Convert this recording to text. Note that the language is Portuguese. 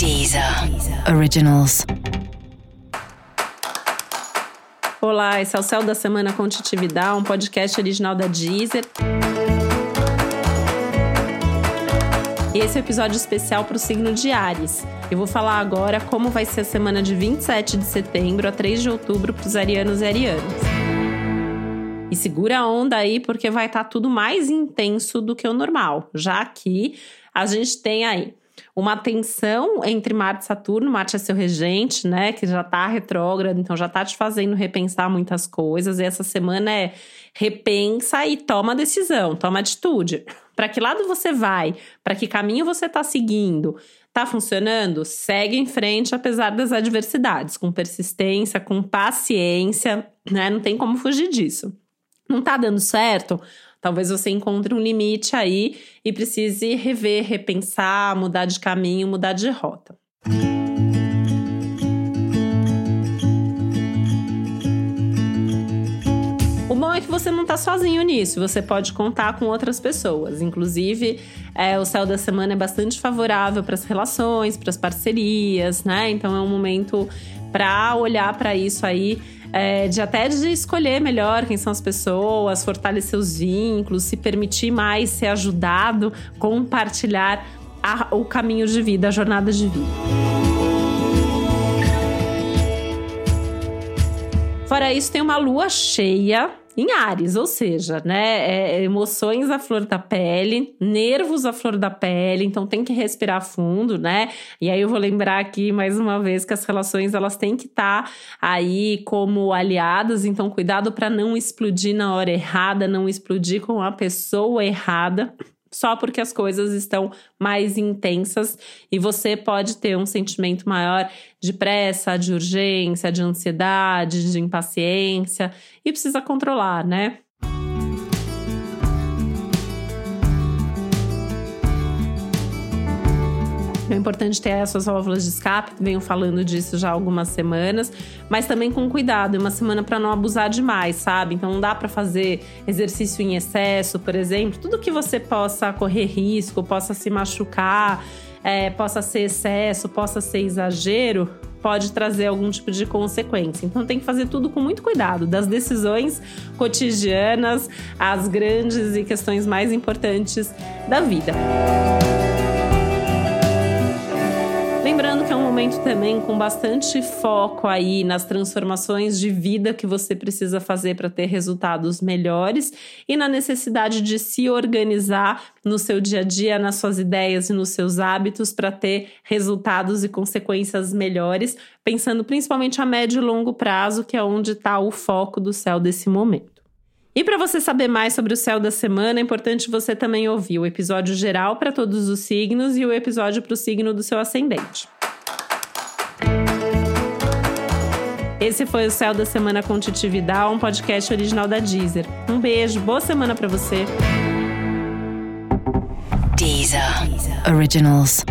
Deezer Originals. Olá, esse é o Céu da Semana com Titividade, um podcast original da Deezer. E esse é um episódio especial para o signo de Ares. Eu vou falar agora como vai ser a semana de 27 de setembro a 3 de outubro para os arianos e arianas. E segura a onda aí, porque vai estar tá tudo mais intenso do que o normal, já que a gente tem aí uma tensão entre Marte e Saturno. Marte é seu regente, né? Que já tá retrógrado, então já tá te fazendo repensar muitas coisas. E essa semana é repensa e toma decisão, toma atitude. Para que lado você vai? Para que caminho você tá seguindo? Tá funcionando? Segue em frente apesar das adversidades, com persistência, com paciência, né? Não tem como fugir disso. Não tá dando certo? Talvez você encontre um limite aí e precise rever, repensar, mudar de caminho, mudar de rota. O bom é que você não está sozinho nisso, você pode contar com outras pessoas. Inclusive, é, o céu da semana é bastante favorável para as relações, para as parcerias, né? Então é um momento para olhar para isso aí é, de até de escolher melhor quem são as pessoas, fortalecer os vínculos, se permitir mais ser ajudado, compartilhar a, o caminho de vida, a jornada de vida. Fora isso, tem uma lua cheia em Ares, ou seja, né, é, emoções à flor da pele, nervos à flor da pele, então tem que respirar fundo, né? E aí eu vou lembrar aqui mais uma vez que as relações elas têm que estar tá aí como aliadas, então cuidado para não explodir na hora errada, não explodir com a pessoa errada só porque as coisas estão mais intensas e você pode ter um sentimento maior de pressa, de urgência, de ansiedade, de impaciência e precisa controlar, né? É importante ter essas válvulas de escape, venho falando disso já há algumas semanas, mas também com cuidado, uma semana para não abusar demais, sabe? Então não dá para fazer exercício em excesso, por exemplo, tudo que você possa correr risco, possa se machucar, é, possa ser excesso, possa ser exagero, pode trazer algum tipo de consequência. Então tem que fazer tudo com muito cuidado, das decisões cotidianas às grandes e questões mais importantes da vida. Lembrando que é um momento também com bastante foco aí nas transformações de vida que você precisa fazer para ter resultados melhores e na necessidade de se organizar no seu dia a dia, nas suas ideias e nos seus hábitos para ter resultados e consequências melhores, pensando principalmente a médio e longo prazo, que é onde está o foco do céu desse momento. E para você saber mais sobre o céu da semana, é importante você também ouvir o episódio geral para todos os signos e o episódio para o signo do seu ascendente. Esse foi o Céu da Semana com Titi Vidal, um podcast original da Deezer. Um beijo, boa semana para você. Deezer. Originals.